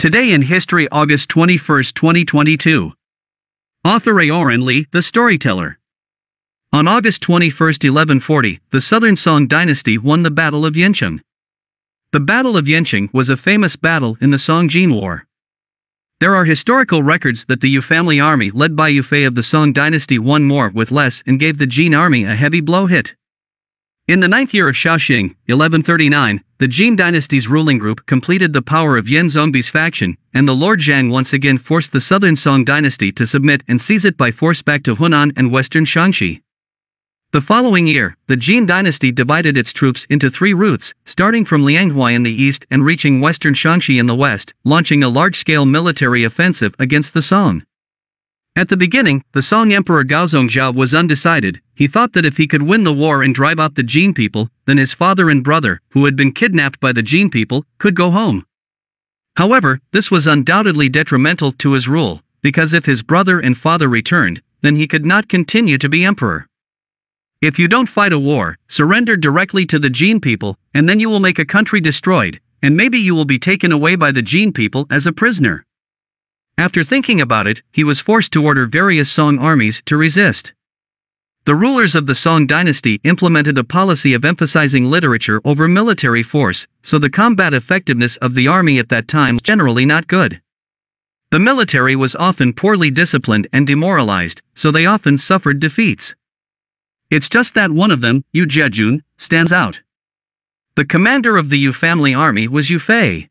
Today in History, August 21, 2022. Author Aoran Lee, the storyteller. On August 21, 1140, the Southern Song dynasty won the Battle of Yancheng. The Battle of Yancheng was a famous battle in the Song-Jin War. There are historical records that the Yu family army led by Yu Fei of the Song dynasty won more with less and gave the Jin army a heavy blow hit. In the ninth year of Shaoxing, 1139, the Jin dynasty's ruling group completed the power of Yan Zongbi's faction, and the Lord Zhang once again forced the southern Song dynasty to submit and seize it by force back to Henan and western Shanxi. The following year, the Jin dynasty divided its troops into three routes, starting from Lianghua in the east and reaching western Shanxi in the west, launching a large-scale military offensive against the Song. At the beginning, the Song Emperor Gaozongjia was undecided. He thought that if he could win the war and drive out the Jin people, then his father and brother, who had been kidnapped by the Jin people, could go home. However, this was undoubtedly detrimental to his rule, because if his brother and father returned, then he could not continue to be emperor. If you don't fight a war, surrender directly to the Jin people, and then you will make a country destroyed, and maybe you will be taken away by the Jin people as a prisoner. After thinking about it, he was forced to order various Song armies to resist. The rulers of the Song dynasty implemented a policy of emphasizing literature over military force, so the combat effectiveness of the army at that time was generally not good. The military was often poorly disciplined and demoralized, so they often suffered defeats. It's just that one of them, Yu Zhejun, stands out. The commander of the Yu family army was Yu Fei.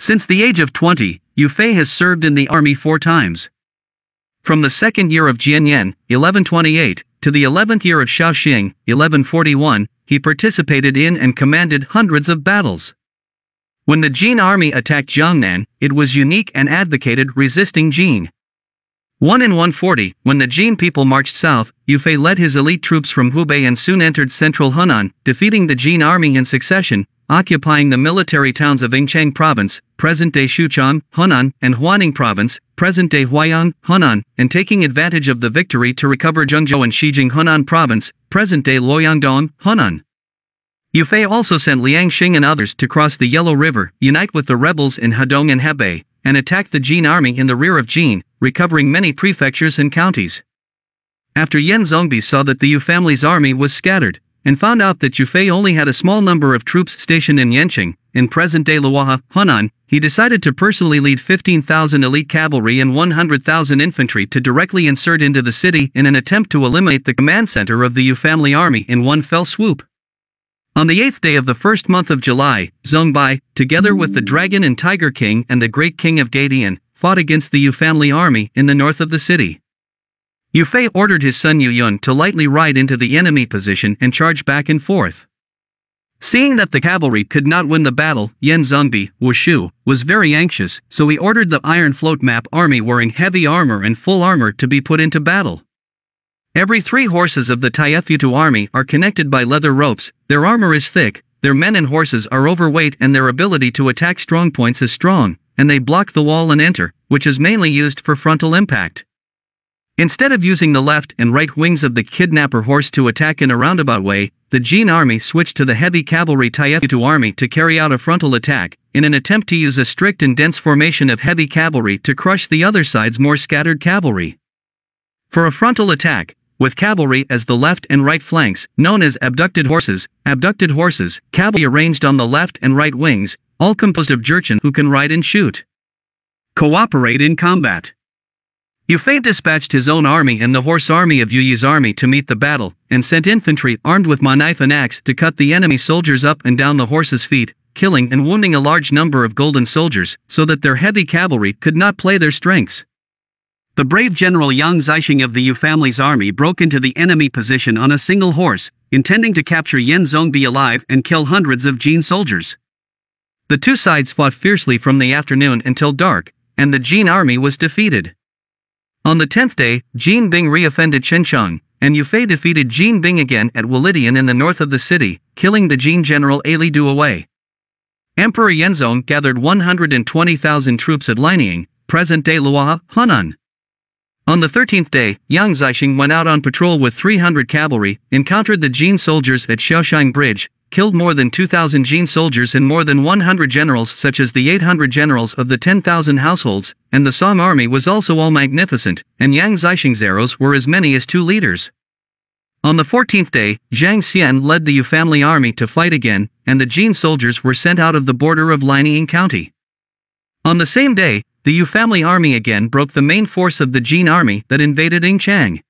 Since the age of 20, Yu Fei has served in the army four times. From the second year of Jianyan, 1128, to the 11th year of Shaoxing, 1141, he participated in and commanded hundreds of battles. When the Jin army attacked Jiangnan, it was unique and advocated resisting Jin. 1 in 140, when the Jin people marched south, Yu Fei led his elite troops from Hubei and soon entered central Henan, defeating the Jin army in succession, occupying the military towns of Yingcheng Province, present-day Xuchang, Henan, and Huaning Province, present-day Huaiyang, Henan, and taking advantage of the victory to recover Zhengzhou and Xijing Henan Province, present-day Luoyangdong, Henan. Yu Fei also sent Liang Xing and others to cross the Yellow River, unite with the rebels in Hedong and Hebei, and attack the Jin army in the rear of Jin, recovering many prefectures and counties. After Yan Zongbi saw that the Yu family's army was scattered, and found out that Yu Fei only had a small number of troops stationed in Yancheng, in present-day Luohua, Henan, he decided to personally lead 15,000 elite cavalry and 100,000 infantry to directly insert into the city in an attempt to eliminate the command center of the Yu family army in one fell swoop. On the eighth day of the first month of July, Zongbai, together with the Dragon and Tiger King and the Great King of Gadian, fought against the Yu family army in the north of the city. Yu Fei ordered his son Yu Yun to lightly ride into the enemy position and charge back and forth. Seeing that the cavalry could not win the battle, Yan Zongbi, Wushu, was very anxious, so he ordered the Iron Float Map army wearing heavy armor and full armor to be put into battle. Every three horses of the Taifutu army are connected by leather ropes, their armor is thick, their men and horses are overweight and their ability to attack strong points is strong, and they block the wall and enter, which is mainly used for frontal impact. Instead of using the left and right wings of the kidnapper horse to attack in a roundabout way, the Jin army switched to the heavy cavalry Taifutu army to carry out a frontal attack, in an attempt to use a strict and dense formation of heavy cavalry to crush the other side's more scattered cavalry. For a frontal attack, with cavalry as the left and right flanks, known as abducted horses, abducted horses, cavalry arranged on the left and right wings, all composed of Jurchen who can ride and shoot. Cooperate in combat. Yu Fei dispatched his own army and the horse army of Yu Yi's army to meet the battle, and sent infantry armed with my knife and axe to cut the enemy soldiers up and down the horses' feet, killing and wounding a large number of golden soldiers, so that their heavy cavalry could not play their strengths. The brave General Yang Zixing of the Yu family's army broke into the enemy position on a single horse, intending to capture Yan Zongbi alive and kill hundreds of Jin soldiers. The two sides fought fiercely from the afternoon until dark, and the Jin army was defeated. On the tenth day, Jin Bing reoffended Chencheng, and Yu Fei defeated Jin Bing again at Wulidian in the north of the city, killing the Jin general Ali Du away. Emperor Yenzong gathered 120,000 troops at Linying, present-day Luohua, Henan. On the thirteenth day, Yang Zixing went out on patrol with 300 cavalry, encountered the Jin soldiers at Xiaoshang Bridge, killed more than 2,000 Jin soldiers and more than 100 generals such as the 800 generals of the 10,000 households, and the Song army was also all magnificent, and Yang Zixing's arrows were as many as two liters. On the 14th day, Zhang Xian led the Yu family army to fight again, and the Jin soldiers were sent out of the border of Lining County. On the same day, the Yu family army again broke the main force of the Jin army that invaded Yingchang.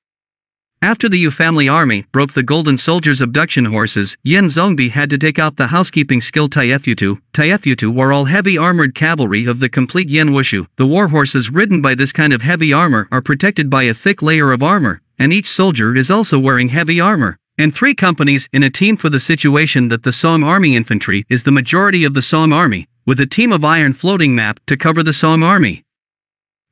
After the Yu family army broke the Golden Soldiers' abduction horses, Yan Zongbi had to take out the housekeeping skill Taifutu. Taifutu were all heavy armored cavalry of the complete Yan Wushu. The war horses ridden by this kind of heavy armor are protected by a thick layer of armor, and each soldier is also wearing heavy armor. And three companies in a team for the situation that the Song Army infantry is the majority of the Song Army, with a team of iron floating map to cover the Song Army.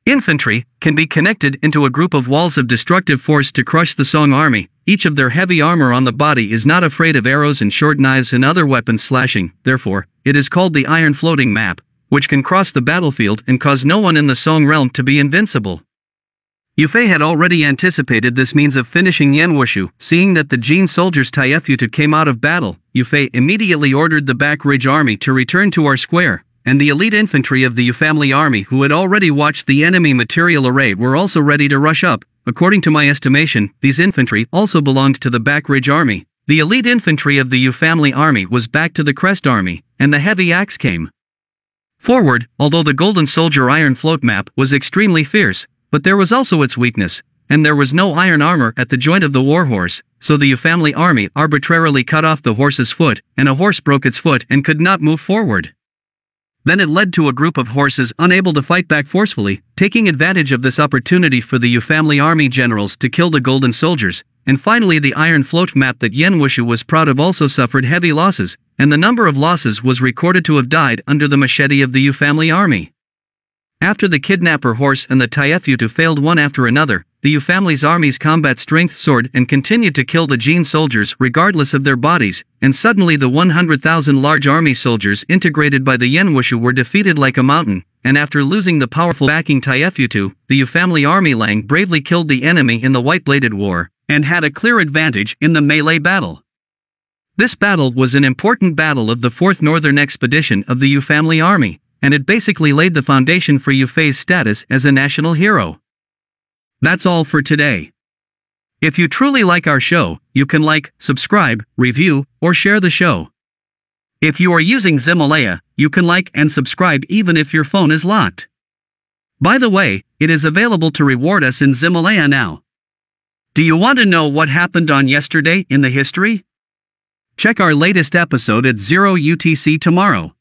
Infantry can be connected into a group of walls of destructive force to crush the Song army. Each of their heavy armor on the body is not afraid of arrows and short knives and other weapons slashing, therefore, it is called the Iron Floating Map, which can cross the battlefield and cause no one in the Song realm to be invincible. Yufei had already anticipated this means of finishing Yan Wushu, seeing that the Jin soldiers Taifutu came out of battle, Yufei immediately ordered the back ridge army to return to our square, and the elite infantry of the family army who had already watched the enemy material array were also ready to rush up. According to my estimation, these infantry also belonged to the back ridge army. The elite infantry of the family army was back to the crest army, and the heavy axe came. Forward, although the Golden Soldier Iron Float map was extremely fierce, but there was also its weakness, and there was no iron armor at the joint of the warhorse, so the family army arbitrarily cut off the horse's foot, and a horse broke its foot and could not move forward. Then it led to a group of horses unable to fight back forcefully, taking advantage of this opportunity for the Yu family army generals to kill the golden soldiers, and finally the iron float map that Yen Wushu was proud of also suffered heavy losses, and the number of losses was recorded to have died under the machete of the Yu family army. After the kidnapper horse and the Taifutu failed one after another, the Yu family's armies combat strength soared and continued to kill the Jin soldiers regardless of their bodies, and suddenly the 100,000 large army soldiers integrated by the Yenwushu were defeated like a mountain, and after losing the powerful backing Taifutu, the Yu family army Lang bravely killed the enemy in the White-Bladed War, and had a clear advantage in the melee battle. This battle was an important battle of the 4th Northern Expedition of the Yu family army, and it basically laid the foundation for Yufei's status as a national hero. That's all for today. If you truly like our show, you can like, subscribe, review, or share the show. If you are using Ximalaya, you can like and subscribe even if your phone is locked. By the way, it is available to reward us in Ximalaya now. Do you want to know what happened on yesterday in the history? Check our latest episode at 0 UTC tomorrow.